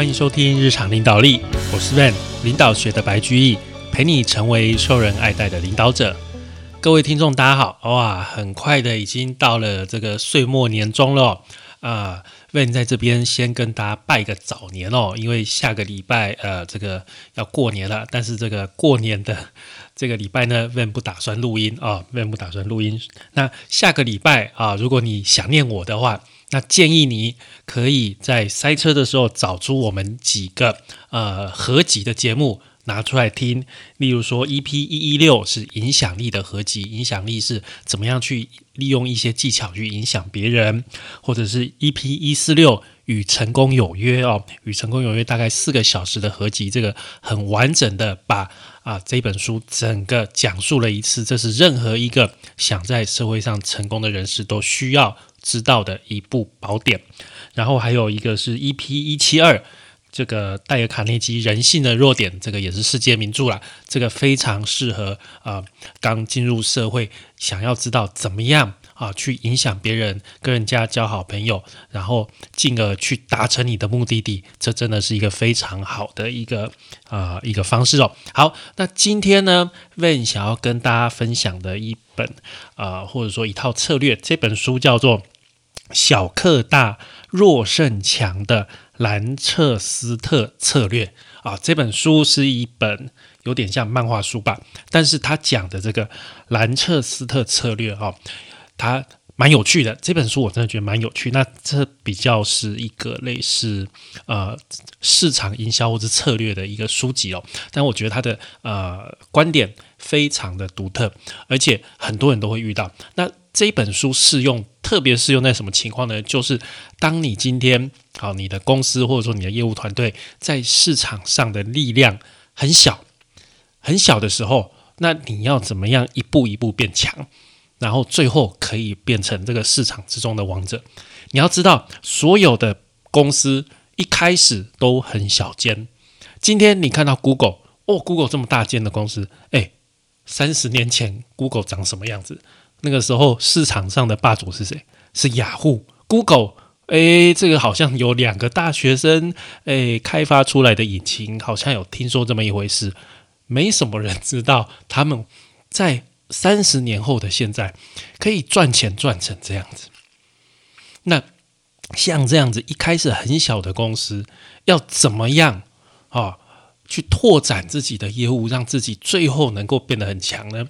欢迎收听日常领导力，我是 Van，领导学的白居易，陪你成为受人爱戴的领导者。各位听众，大家好！哇，很快的已经到了这个岁末年终了啊！Van 在这边先跟大家拜个早年哦，因为下个礼拜呃这个要过年了，但是这个过年的 这个礼拜呢，Van 不打算录音啊，Van 不打算录音。那下个礼拜啊，如果你想念我的话，那建议你可以在塞车的时候找出我们几个呃合集的节目。拿出来听，例如说 EP 一一六是影响力的合集，影响力是怎么样去利用一些技巧去影响别人，或者是 EP 一四六与成功有约哦，与成功有约大概四个小时的合集，这个很完整的把啊这本书整个讲述了一次，这是任何一个想在社会上成功的人士都需要知道的一部宝典。然后还有一个是 EP 一七二。这个戴尔·卡内基《人性的弱点》这个也是世界名著了，这个非常适合啊刚进入社会，想要知道怎么样啊去影响别人，跟人家交好朋友，然后进而去达成你的目的地，这真的是一个非常好的一个啊一个方式哦。好，那今天呢，Van 想要跟大家分享的一本啊或者说一套策略，这本书叫做《小克大弱胜强》的。兰彻斯特策略啊，这本书是一本有点像漫画书吧，但是他讲的这个兰彻斯特策略哈，它蛮有趣的。这本书我真的觉得蛮有趣。那这比较是一个类似呃市场营销或者策略的一个书籍哦，但我觉得他的呃观点非常的独特，而且很多人都会遇到。那这本书适用，特别适用在什么情况呢？就是当你今天。好，你的公司或者说你的业务团队在市场上的力量很小，很小的时候，那你要怎么样一步一步变强，然后最后可以变成这个市场之中的王者？你要知道，所有的公司一开始都很小间。今天你看到 Google，哦，Google 这么大间的公司，哎，三十年前 Google 长什么样子？那个时候市场上的霸主是谁？是雅虎，Google。哎，这个好像有两个大学生哎开发出来的引擎，好像有听说这么一回事。没什么人知道，他们在三十年后的现在可以赚钱赚成这样子。那像这样子一开始很小的公司，要怎么样啊去拓展自己的业务，让自己最后能够变得很强呢？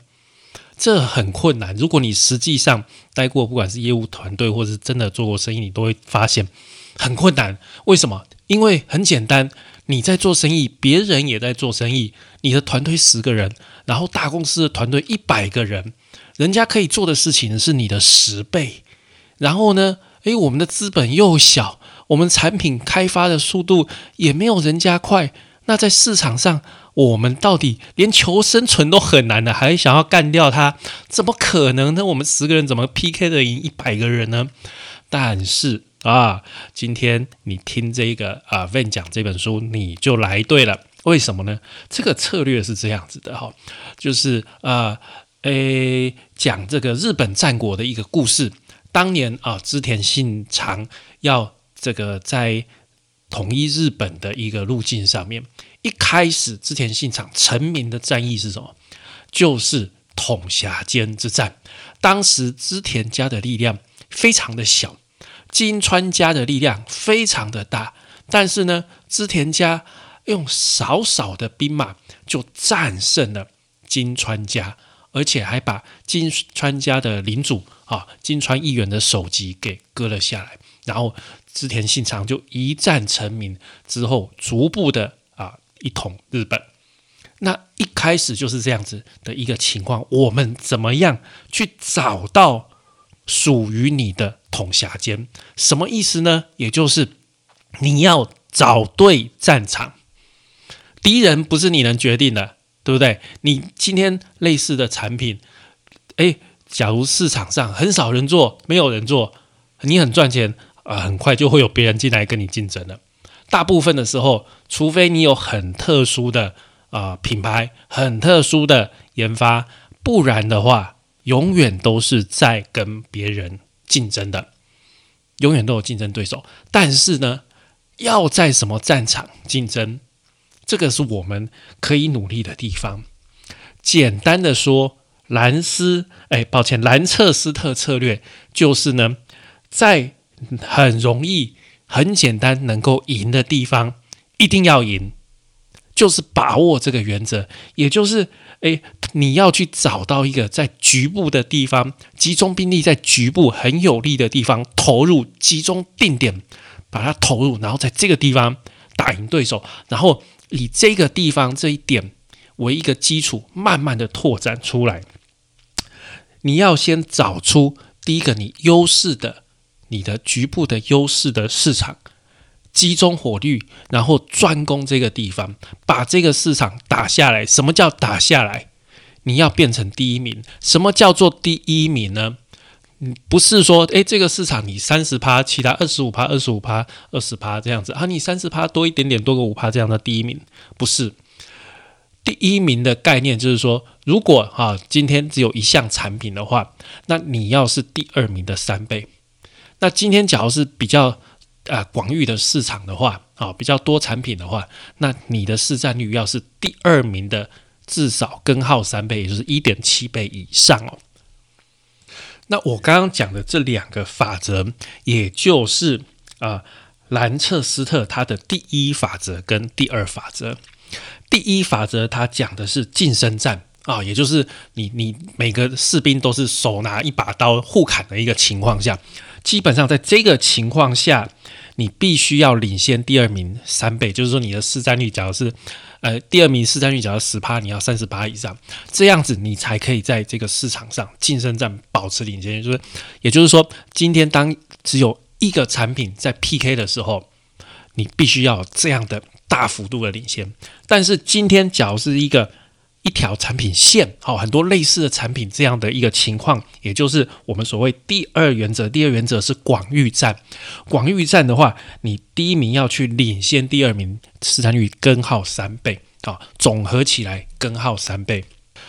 这很困难。如果你实际上待过，不管是业务团队，或者是真的做过生意，你都会发现很困难。为什么？因为很简单，你在做生意，别人也在做生意。你的团队十个人，然后大公司的团队一百个人，人家可以做的事情是你的十倍。然后呢？诶，我们的资本又小，我们产品开发的速度也没有人家快。那在市场上，我们到底连求生存都很难的，还想要干掉他，怎么可能呢？我们十个人怎么 PK 的赢一百个人呢？但是啊，今天你听这个啊 Van 讲这本书，你就来对了。为什么呢？这个策略是这样子的哈，就是啊，诶，讲这个日本战国的一个故事。当年啊，织田信长要这个在统一日本的一个路径上面。一开始，织田信长成名的战役是什么？就是统辖间之战。当时织田家的力量非常的小，金川家的力量非常的大。但是呢，织田家用少少的兵马就战胜了金川家，而且还把金川家的领主啊金川义元的首级给割了下来。然后织田信长就一战成名，之后逐步的啊。一统日本，那一开始就是这样子的一个情况。我们怎么样去找到属于你的统辖间？什么意思呢？也就是你要找对战场，敌人不是你能决定的，对不对？你今天类似的产品，诶，假如市场上很少人做，没有人做，你很赚钱啊，很快就会有别人进来跟你竞争了。大部分的时候，除非你有很特殊的啊品牌、很特殊的研发，不然的话，永远都是在跟别人竞争的，永远都有竞争对手。但是呢，要在什么战场竞争，这个是我们可以努力的地方。简单的说，兰斯，哎，抱歉，兰彻斯特策略就是呢，在很容易、很简单能够赢的地方，一定要赢，就是把握这个原则，也就是，哎，你要去找到一个在局部的地方，集中兵力在局部很有利的地方投入，集中定点把它投入，然后在这个地方打赢对手，然后以这个地方这一点。为一个基础，慢慢的拓展出来。你要先找出第一个你优势的、你的局部的优势的市场，集中火力，然后专攻这个地方，把这个市场打下来。什么叫打下来？你要变成第一名。什么叫做第一名呢？嗯，不是说，诶，这个市场你三十趴，其他二十五趴、二十五趴、二十趴这样子啊，你三十趴多一点点，多个五趴这样的第一名，不是。第一名的概念就是说，如果哈今天只有一项产品的话，那你要是第二名的三倍。那今天假如是比较呃广域的市场的话，啊比较多产品的话，那你的市占率要是第二名的至少根号三倍，也就是一点七倍以上哦。那我刚刚讲的这两个法则，也就是啊兰彻斯特他的第一法则跟第二法则。第一法则，它讲的是近身战啊，也就是你你每个士兵都是手拿一把刀互砍的一个情况下，基本上在这个情况下，你必须要领先第二名三倍，就是说你的市占率，假如是呃第二名市占率假如十趴，你要三十趴以上，这样子你才可以在这个市场上竞争战保持领先。就是也就是说，今天当只有一个产品在 PK 的时候，你必须要这样的。大幅度的领先，但是今天假如是一个一条产品线，好，很多类似的产品这样的一个情况，也就是我们所谓第二原则。第二原则是广域战，广域战的话，你第一名要去领先第二名市占率根号三倍，啊，总合起来根号三倍。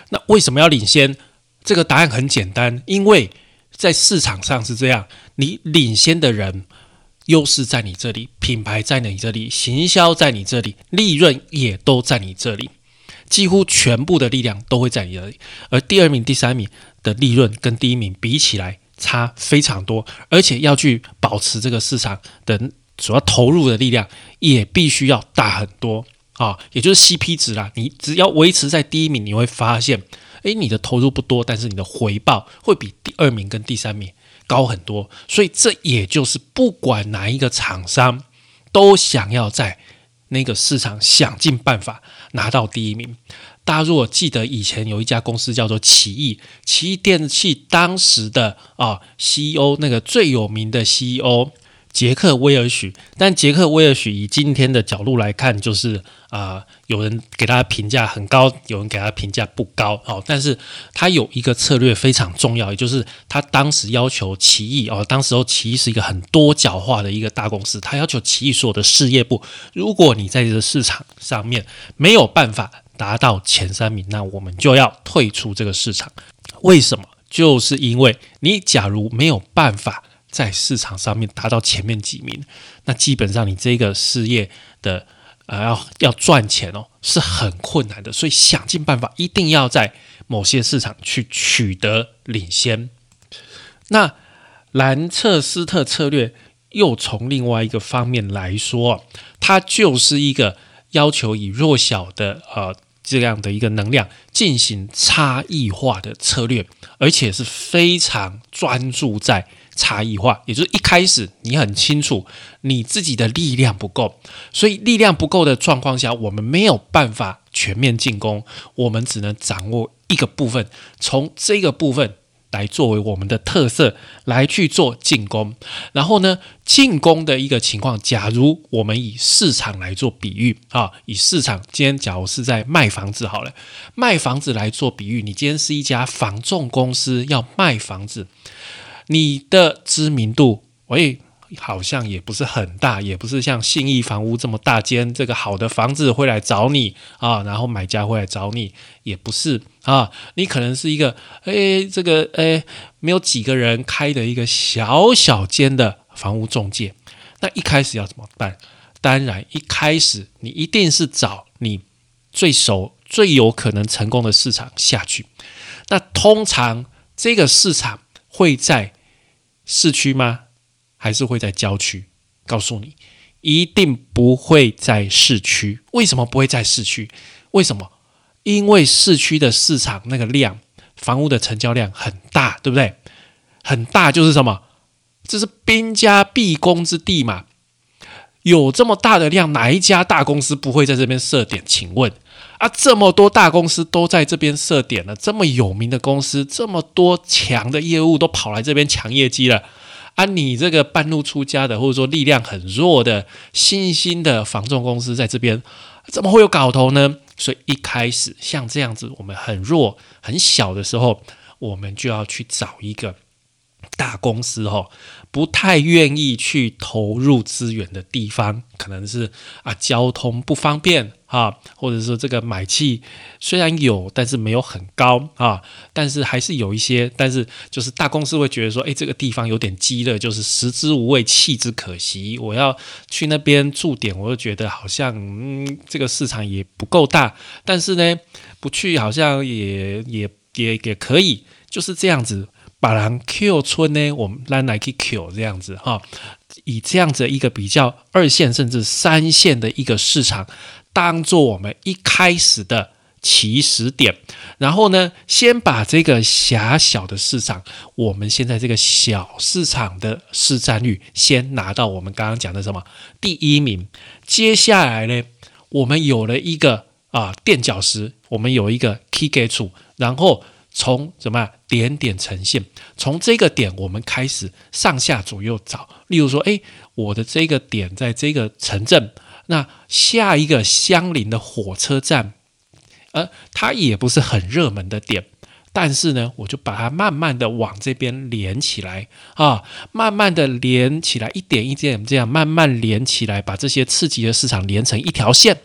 那为什么要领先？这个答案很简单，因为在市场上是这样，你领先的人。优势在你这里，品牌在你这里，行销在你这里，利润也都在你这里，几乎全部的力量都会在你这里。而第二名、第三名的利润跟第一名比起来差非常多，而且要去保持这个市场的主要投入的力量也必须要大很多啊，也就是 CP 值啦。你只要维持在第一名，你会发现，诶，你的投入不多，但是你的回报会比第二名跟第三名。高很多，所以这也就是不管哪一个厂商都想要在那个市场想尽办法拿到第一名。大家如果记得以前有一家公司叫做奇异，奇异电器当时的啊 CEO 那个最有名的 CEO。杰克威尔许，但杰克威尔许以今天的角度来看，就是啊，有人给他评价很高，有人给他评价不高哦。但是他有一个策略非常重要，也就是他当时要求奇异哦，当时候奇异是一个很多角化的一个大公司，他要求奇异所有的事业部，如果你在这个市场上面没有办法达到前三名，那我们就要退出这个市场。为什么？就是因为你假如没有办法。在市场上面达到前面几名，那基本上你这个事业的呃要要赚钱哦是很困难的，所以想尽办法一定要在某些市场去取得领先。那兰彻斯特策略又从另外一个方面来说，它就是一个要求以弱小的呃这样的一个能量进行差异化的策略，而且是非常专注在。差异化，也就是一开始你很清楚你自己的力量不够，所以力量不够的状况下，我们没有办法全面进攻，我们只能掌握一个部分，从这个部分来作为我们的特色来去做进攻。然后呢，进攻的一个情况，假如我们以市场来做比喻啊，以市场今天假如是在卖房子好了，卖房子来做比喻，你今天是一家房仲公司要卖房子。你的知名度，喂，好像也不是很大，也不是像信义房屋这么大间，这个好的房子会来找你啊，然后买家会来找你，也不是啊，你可能是一个，哎，这个，哎，没有几个人开的一个小小间的房屋中介，那一开始要怎么办？当然一开始你一定是找你最熟、最有可能成功的市场下去。那通常这个市场会在市区吗？还是会在郊区？告诉你，一定不会在市区。为什么不会在市区？为什么？因为市区的市场那个量，房屋的成交量很大，对不对？很大就是什么？这是兵家必攻之地嘛。有这么大的量，哪一家大公司不会在这边设点？请问啊，这么多大公司都在这边设点了，这么有名的公司，这么多强的业务都跑来这边抢业绩了。啊，你这个半路出家的，或者说力量很弱的新兴的房仲公司，在这边怎么会有搞头呢？所以一开始像这样子，我们很弱很小的时候，我们就要去找一个大公司哈。不太愿意去投入资源的地方，可能是啊交通不方便啊，或者说这个买气虽然有，但是没有很高啊，但是还是有一些，但是就是大公司会觉得说，哎，这个地方有点积了，就是食之无味，弃之可惜。我要去那边驻点，我就觉得好像嗯，这个市场也不够大，但是呢，不去好像也也也也可以，就是这样子。把人 Q 村呢，我们来来去 Q 这样子哈，以这样子一个比较二线甚至三线的一个市场，当做我们一开始的起始点，然后呢，先把这个狭小的市场，我们现在这个小市场的市占率先拿到我们刚刚讲的什么第一名，接下来呢，我们有了一个啊垫脚石，我们有一个 key gate，然后。从怎么点点呈现？从这个点我们开始上下左右找。例如说，诶，我的这个点在这个城镇，那下一个相邻的火车站，呃，它也不是很热门的点，但是呢，我就把它慢慢的往这边连起来啊，慢慢的连起来，一点一点这样慢慢连起来，把这些刺激的市场连成一条线，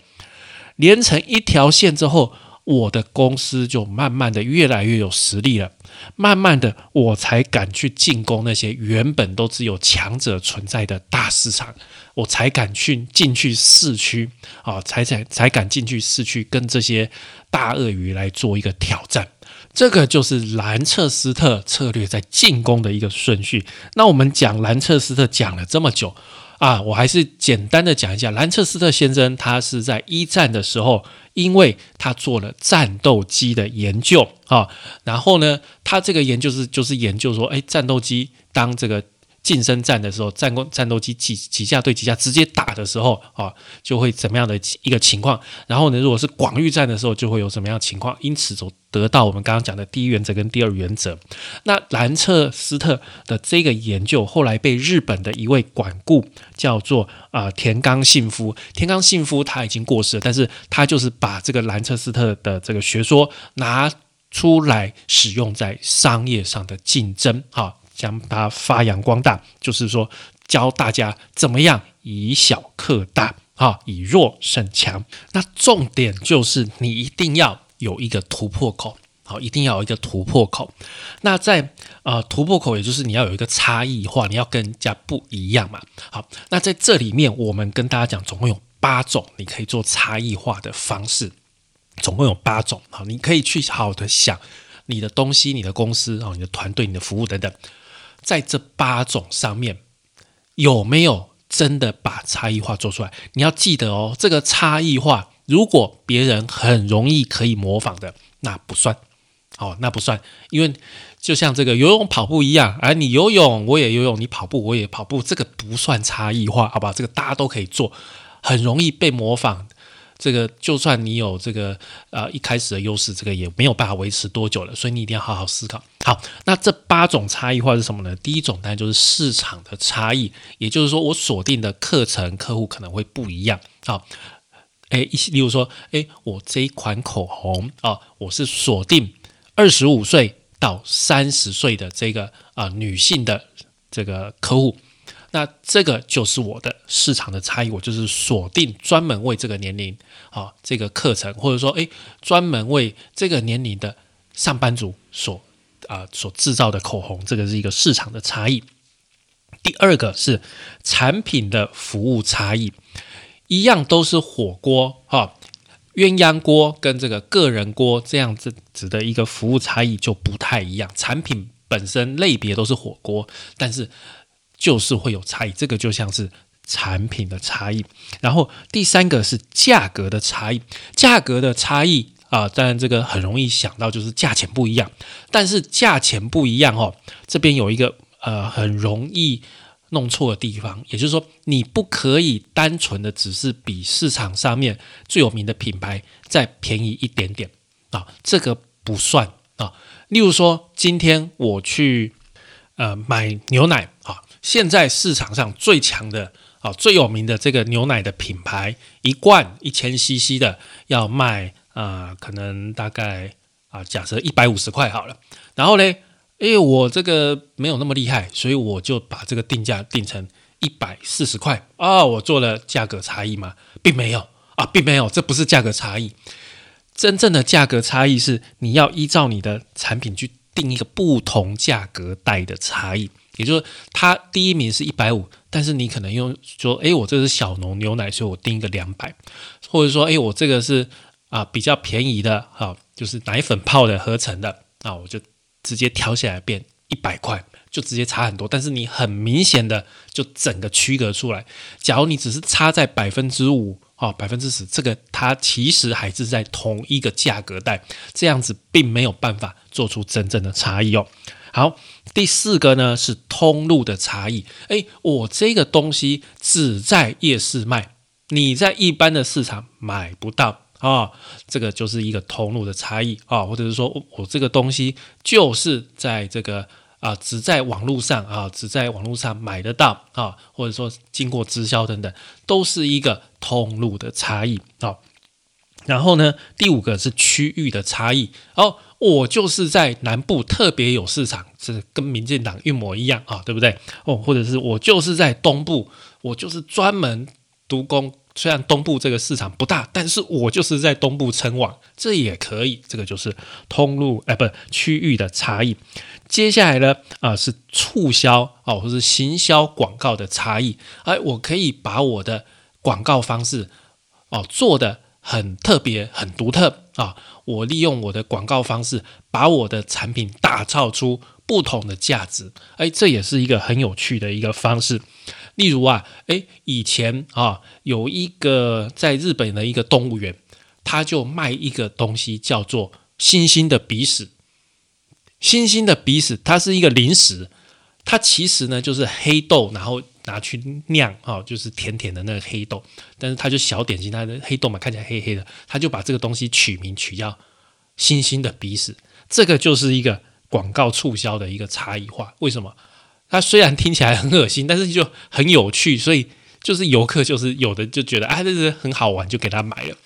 连成一条线之后。我的公司就慢慢的越来越有实力了，慢慢的我才敢去进攻那些原本都只有强者存在的大市场，我才敢去进去市区啊，才才才敢进去市区跟这些大鳄鱼来做一个挑战。这个就是兰彻斯特策略在进攻的一个顺序。那我们讲兰彻斯特讲了这么久。啊，我还是简单的讲一下，兰彻斯特先生他是在一战的时候，因为他做了战斗机的研究啊，然后呢，他这个研究是就是研究说，哎，战斗机当这个。近身战的时候，战攻战斗机几几架对几架直接打的时候啊，就会怎么样的一个情况？然后呢，如果是广域战的时候，就会有什么样情况？因此，就得到我们刚刚讲的第一原则跟第二原则。那兰彻斯特的这个研究，后来被日本的一位管顾叫做啊田冈信夫。田冈信夫他已经过世了，但是他就是把这个兰彻斯特的这个学说拿出来使用在商业上的竞争，哈。将它发扬光大，就是说教大家怎么样以小克大，哈，以弱胜强。那重点就是你一定要有一个突破口，好，一定要有一个突破口。那在呃突破口，也就是你要有一个差异化，你要跟人家不一样嘛。好，那在这里面，我们跟大家讲，总共有八种你可以做差异化的方式，总共有八种。好，你可以去好好的想你的东西、你的公司啊、你的团队、你的服务等等。在这八种上面，有没有真的把差异化做出来？你要记得哦，这个差异化，如果别人很容易可以模仿的，那不算，哦，那不算，因为就像这个游泳、跑步一样，而你游泳我也游泳，你跑步我也跑步，这个不算差异化，好吧？这个大家都可以做，很容易被模仿。这个就算你有这个呃一开始的优势，这个也没有办法维持多久了，所以你一定要好好思考。好，那这八种差异化是什么呢？第一种当然就是市场的差异，也就是说我锁定的课程客户可能会不一样。好，哎，例如说，哎，我这一款口红啊，我是锁定二十五岁到三十岁的这个啊女性的这个客户。那这个就是我的市场的差异，我就是锁定专门为这个年龄啊这个课程，或者说诶专门为这个年龄的上班族所啊所制造的口红，这个是一个市场的差异。第二个是产品的服务差异，一样都是火锅哈，鸳鸯锅跟这个个人锅这样子子的一个服务差异就不太一样。产品本身类别都是火锅，但是就是会有差异。这个就像是产品的差异。然后第三个是价格的差异，价格的差异啊，当然这个很容易想到就是价钱不一样。但是价钱不一样哦，这边有一个呃很容易。弄错的地方，也就是说，你不可以单纯的只是比市场上面最有名的品牌再便宜一点点啊，这个不算啊。例如说，今天我去呃买牛奶啊，现在市场上最强的啊最有名的这个牛奶的品牌，一罐一千 CC 的要卖啊，可能大概啊假设一百五十块好了，然后呢？哎，我这个没有那么厉害，所以我就把这个定价定成一百四十块啊。我做了价格差异吗？并没有啊，并没有，这不是价格差异。真正的价格差异是你要依照你的产品去定一个不同价格带的差异。也就是它第一名是一百五，但是你可能用说，哎，我这是小农牛奶，所以我定一个两百，或者说，哎，我这个是啊比较便宜的啊，就是奶粉泡的合成的，那我就。直接调起来变一百块，就直接差很多。但是你很明显的就整个区隔出来。假如你只是差在百分之五啊，百分之十，这个它其实还是在同一个价格带，这样子并没有办法做出真正的差异哦。好，第四个呢是通路的差异。诶，我这个东西只在夜市卖，你在一般的市场买不到。啊，这个就是一个通路的差异啊，或者是说我这个东西就是在这个啊，只在网络上啊，只在网络上买得到啊，或者说经过直销等等，都是一个通路的差异啊。然后呢，第五个是区域的差异哦，我就是在南部特别有市场，是跟民进党一模一样啊，对不对？哦，或者是我就是在东部，我就是专门独攻。虽然东部这个市场不大，但是我就是在东部称王，这也可以。这个就是通路哎，不区域的差异。接下来呢，啊是促销哦，或是行销广告的差异。哎，我可以把我的广告方式哦做的很特别、很独特啊。我利用我的广告方式，把我的产品打造出不同的价值。哎，这也是一个很有趣的一个方式。例如啊，诶，以前啊，有一个在日本的一个动物园，他就卖一个东西叫做猩猩的鼻屎。猩猩的鼻屎，它是一个零食，它其实呢就是黑豆，然后拿去酿啊，就是甜甜的那个黑豆。但是它就小点心，它的黑豆嘛看起来黑黑的，他就把这个东西取名取叫猩猩的鼻屎。这个就是一个广告促销的一个差异化。为什么？它虽然听起来很恶心，但是就很有趣，所以就是游客就是有的就觉得啊，这是很好玩，就给他买了，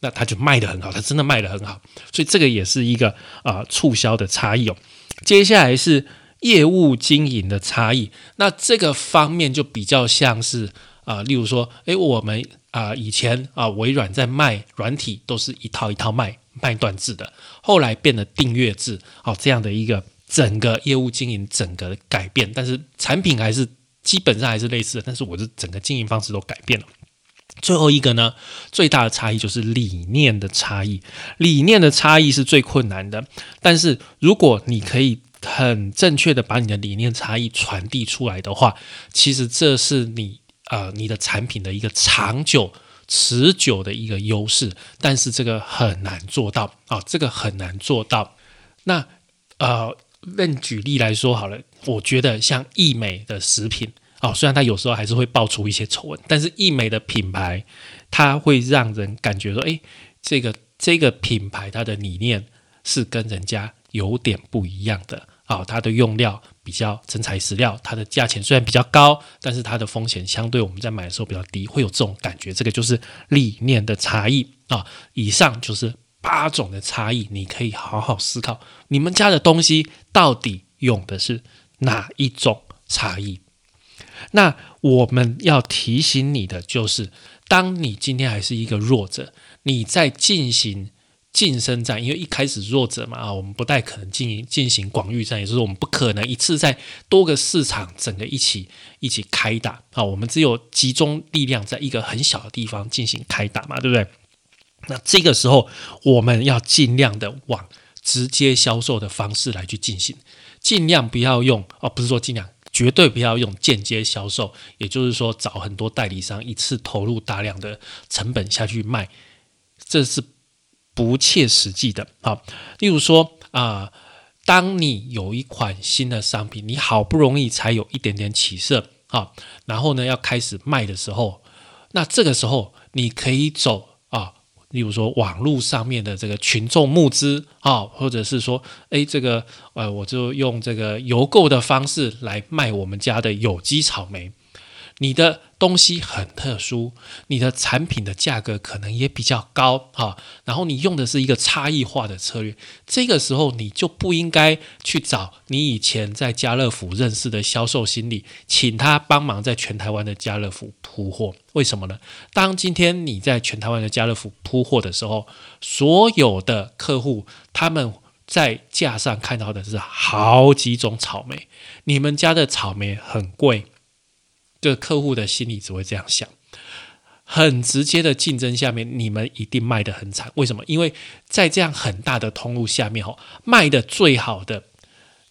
那他就卖的很好，他真的卖的很好，所以这个也是一个啊促销的差异哦。接下来是业务经营的差异，那这个方面就比较像是啊，例如说，诶，我们啊以前啊微软在卖软体都是一套一套卖卖断制的，后来变得订阅制，哦这样的一个。整个业务经营整个改变，但是产品还是基本上还是类似的，但是我的整个经营方式都改变了。最后一个呢，最大的差异就是理念的差异。理念的差异是最困难的，但是如果你可以很正确的把你的理念差异传递出来的话，其实这是你呃你的产品的一个长久持久的一个优势。但是这个很难做到啊，这个很难做到。那呃。论举例来说好了，我觉得像易美的食品哦，虽然它有时候还是会爆出一些丑闻，但是易美的品牌，它会让人感觉说，哎，这个这个品牌它的理念是跟人家有点不一样的啊，它的用料比较真材实料，它的价钱虽然比较高，但是它的风险相对我们在买的时候比较低，会有这种感觉，这个就是理念的差异啊。以上就是。八种的差异，你可以好好思考，你们家的东西到底用的是哪一种差异？那我们要提醒你的就是，当你今天还是一个弱者，你在进行晋升战，因为一开始弱者嘛啊，我们不太可能进行进行广域战，也就是我们不可能一次在多个市场整个一起一起开打啊，我们只有集中力量在一个很小的地方进行开打嘛，对不对？那这个时候我们要尽量的往直接销售的方式来去进行，尽量不要用哦，不是说尽量，绝对不要用间接销售，也就是说找很多代理商一次投入大量的成本下去卖，这是。不切实际的好，例如说啊，当你有一款新的商品，你好不容易才有一点点起色啊，然后呢要开始卖的时候，那这个时候你可以走，例如说网络上面的这个群众募资啊，或者是说，哎，这个呃，我就用这个邮购的方式来卖我们家的有机草莓。你的东西很特殊，你的产品的价格可能也比较高哈，然后你用的是一个差异化的策略，这个时候你就不应该去找你以前在家乐福认识的销售经理，请他帮忙在全台湾的家乐福铺货。为什么呢？当今天你在全台湾的家乐福铺货的时候，所有的客户他们在架上看到的是好几种草莓，你们家的草莓很贵。对客户的心里只会这样想，很直接的竞争下面，你们一定卖得很惨。为什么？因为在这样很大的通路下面，哦，卖的最好的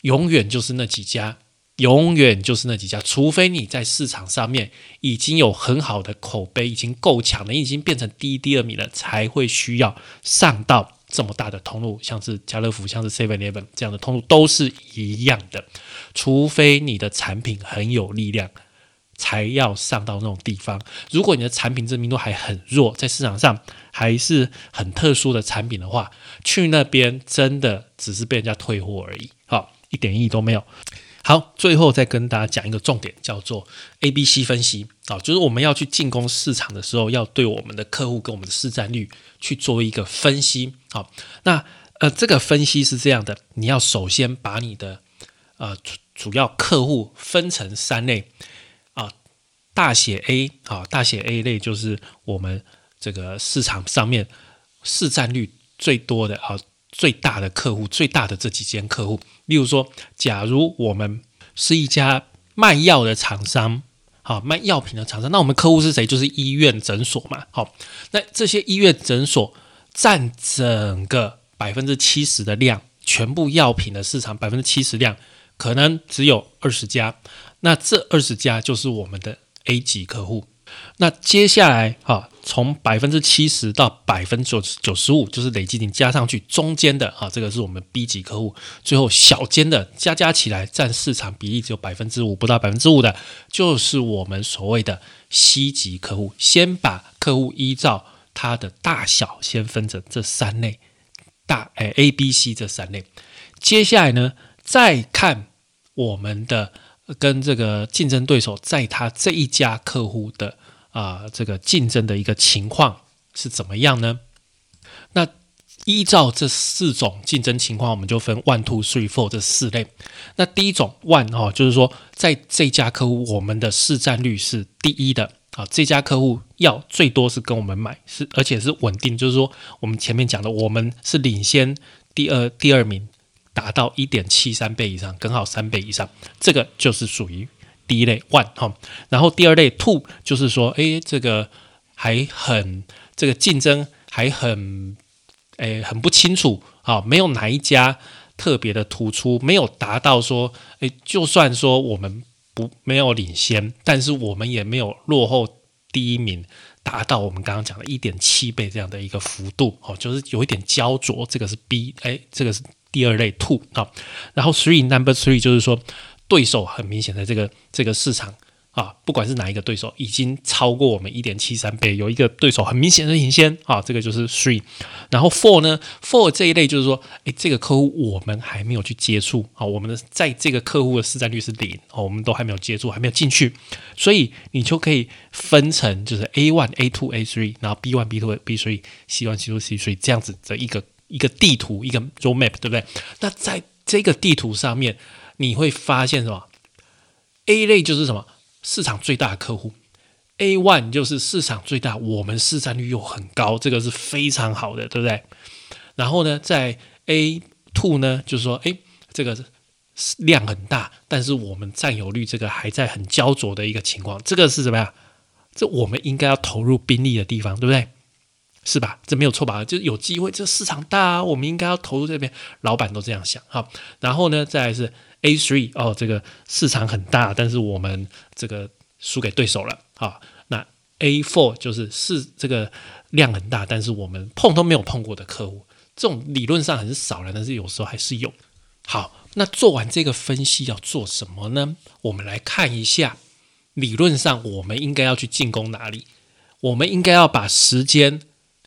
永远就是那几家，永远就是那几家。除非你在市场上面已经有很好的口碑，已经够强了，已经变成第一、第二名了，才会需要上到这么大的通路，像是家乐福、像是 Seven Eleven 这样的通路都是一样的。除非你的产品很有力量。才要上到那种地方。如果你的产品知名度还很弱，在市场上还是很特殊的产品的话，去那边真的只是被人家退货而已，好，一点意义都没有。好，最后再跟大家讲一个重点，叫做 A、B、C 分析啊，就是我们要去进攻市场的时候，要对我们的客户跟我们的市占率去做一个分析。好，那呃，这个分析是这样的，你要首先把你的呃主主要客户分成三类。大写 A 啊，大写 A 类就是我们这个市场上面市占率最多的啊，最大的客户，最大的这几间客户。例如说，假如我们是一家卖药的厂商，好卖药品的厂商，那我们客户是谁？就是医院诊所嘛。好，那这些医院诊所占整个百分之七十的量，全部药品的市场百分之七十量，可能只有二十家。那这二十家就是我们的。A 级客户，那接下来哈，从百分之七十到百分之九九十五，就是累计你加上去中间的啊，这个是我们 B 级客户，最后小间的加加起来占市场比例只有百分之五，不到百分之五的，就是我们所谓的 C 级客户。先把客户依照它的大小先分成这三类，大哎 A、B、C 这三类，接下来呢，再看我们的。跟这个竞争对手在他这一家客户的啊这个竞争的一个情况是怎么样呢？那依照这四种竞争情况，我们就分 one two three four 这四类。那第一种 one 哦，就是说在这家客户我们的市占率是第一的啊，这家客户要最多是跟我们买是而且是稳定，就是说我们前面讲的我们是领先第二第二名。达到一点七三倍以上，刚好三倍以上，这个就是属于第一类 one 哈。然后第二类 two 就是说，哎，这个还很这个竞争还很哎很不清楚啊，没有哪一家特别的突出，没有达到说，哎，就算说我们不没有领先，但是我们也没有落后第一名，达到我们刚刚讲的一点七倍这样的一个幅度哦，就是有一点焦灼，这个是 B，哎，这个是。第二类 two 啊，然后 three number three 就是说对手很明显的这个这个市场啊，不管是哪一个对手，已经超过我们一点七三倍，有一个对手很明显的领先啊，这个就是 three。然后 four 呢，four 这一类就是说，诶，这个客户我们还没有去接触啊，我们的在这个客户的市占率是零哦，我们都还没有接触，还没有进去，所以你就可以分成就是 A one A two A three，然后 B one B two B three C one C two C three 这样子的一个。一个地图，一个 roadmap，对不对？那在这个地图上面，你会发现什么？A 类就是什么？市场最大的客户，A one 就是市场最大，我们市占率又很高，这个是非常好的，对不对？然后呢，在 A two 呢，就是说，哎，这个量很大，但是我们占有率这个还在很焦灼的一个情况，这个是什么呀？这我们应该要投入兵力的地方，对不对？是吧？这没有错吧？就是有机会，这市场大，我们应该要投入这边。老板都这样想哈。然后呢，再来是 A three 哦，这个市场很大，但是我们这个输给对手了啊。那 A four 就是是这个量很大，但是我们碰都没有碰过的客户，这种理论上很少了，但是有时候还是有。好，那做完这个分析要做什么呢？我们来看一下，理论上我们应该要去进攻哪里？我们应该要把时间。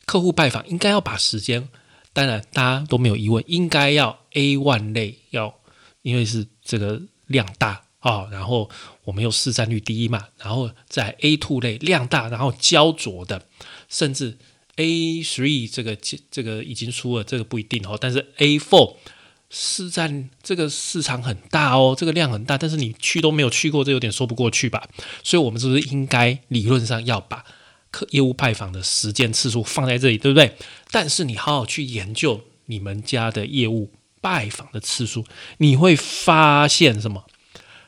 客户拜访应该要把时间，当然大家都没有疑问，应该要 A one 类要，因为是这个量大啊，然后我们又市占率低嘛，然后在 A two 类量大，然后焦灼的，甚至 A three 这个这个已经出了，这个不一定哦，但是 A four 市占这个市场很大哦，这个量很大，但是你去都没有去过，这有点说不过去吧？所以我们是不是应该理论上要把？客业务拜访的时间次数放在这里，对不对？但是你好好去研究你们家的业务拜访的次数，你会发现什么？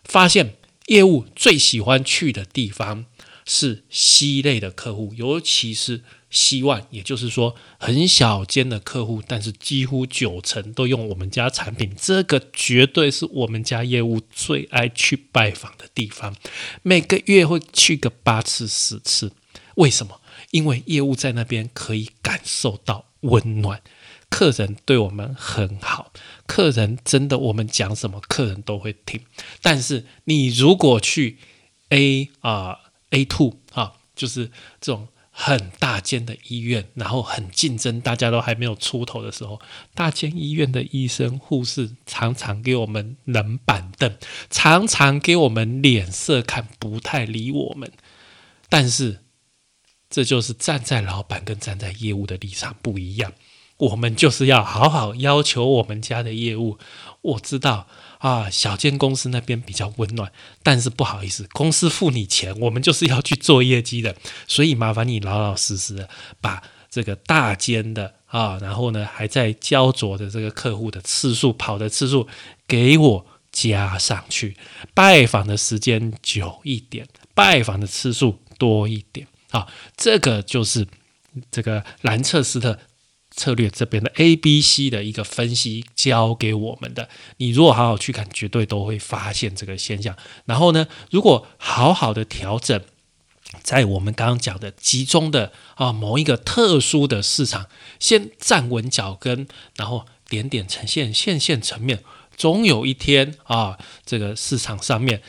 发现业务最喜欢去的地方是 C 类的客户，尤其是希望，也就是说很小间的客户，但是几乎九成都用我们家产品，这个绝对是我们家业务最爱去拜访的地方，每个月会去个八次十次。为什么？因为业务在那边可以感受到温暖，客人对我们很好，客人真的我们讲什么，客人都会听。但是你如果去 A 啊 A two 啊，就是这种很大间的医院，然后很竞争，大家都还没有出头的时候，大间医院的医生护士常常给我们冷板凳，常常给我们脸色看，不太理我们。但是这就是站在老板跟站在业务的立场不一样，我们就是要好好要求我们家的业务。我知道啊，小间公司那边比较温暖，但是不好意思，公司付你钱，我们就是要去做业绩的，所以麻烦你老老实实的把这个大间的啊，然后呢还在焦灼的这个客户的次数跑的次数给我加上去，拜访的时间久一点，拜访的次数多一点。啊，这个就是这个兰彻斯特策略这边的 A、B、C 的一个分析教给我们的。你如果好好去看，绝对都会发现这个现象。然后呢，如果好好的调整，在我们刚刚讲的集中的啊某一个特殊的市场，先站稳脚跟，然后点点呈现线线层面，总有一天啊，这个市场上面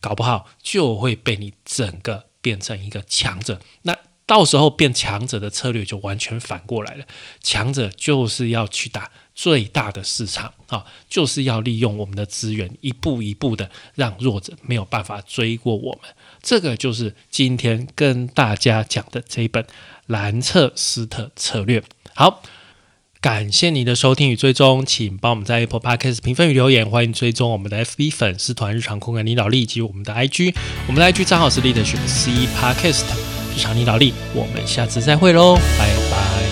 搞不好就会被你整个。变成一个强者，那到时候变强者的策略就完全反过来了。强者就是要去打最大的市场啊，就是要利用我们的资源，一步一步的让弱者没有办法追过我们。这个就是今天跟大家讲的这一本蓝彻斯特策略。好。感谢您的收听与追踪，请帮我们在 Apple Podcast 评分与留言，欢迎追踪我们的 FB 粉丝团日常空间领导力以及我们的 IG，我们的 IG 账号是 leader 选 C Podcast 日常领导力，我们下次再会喽，拜拜。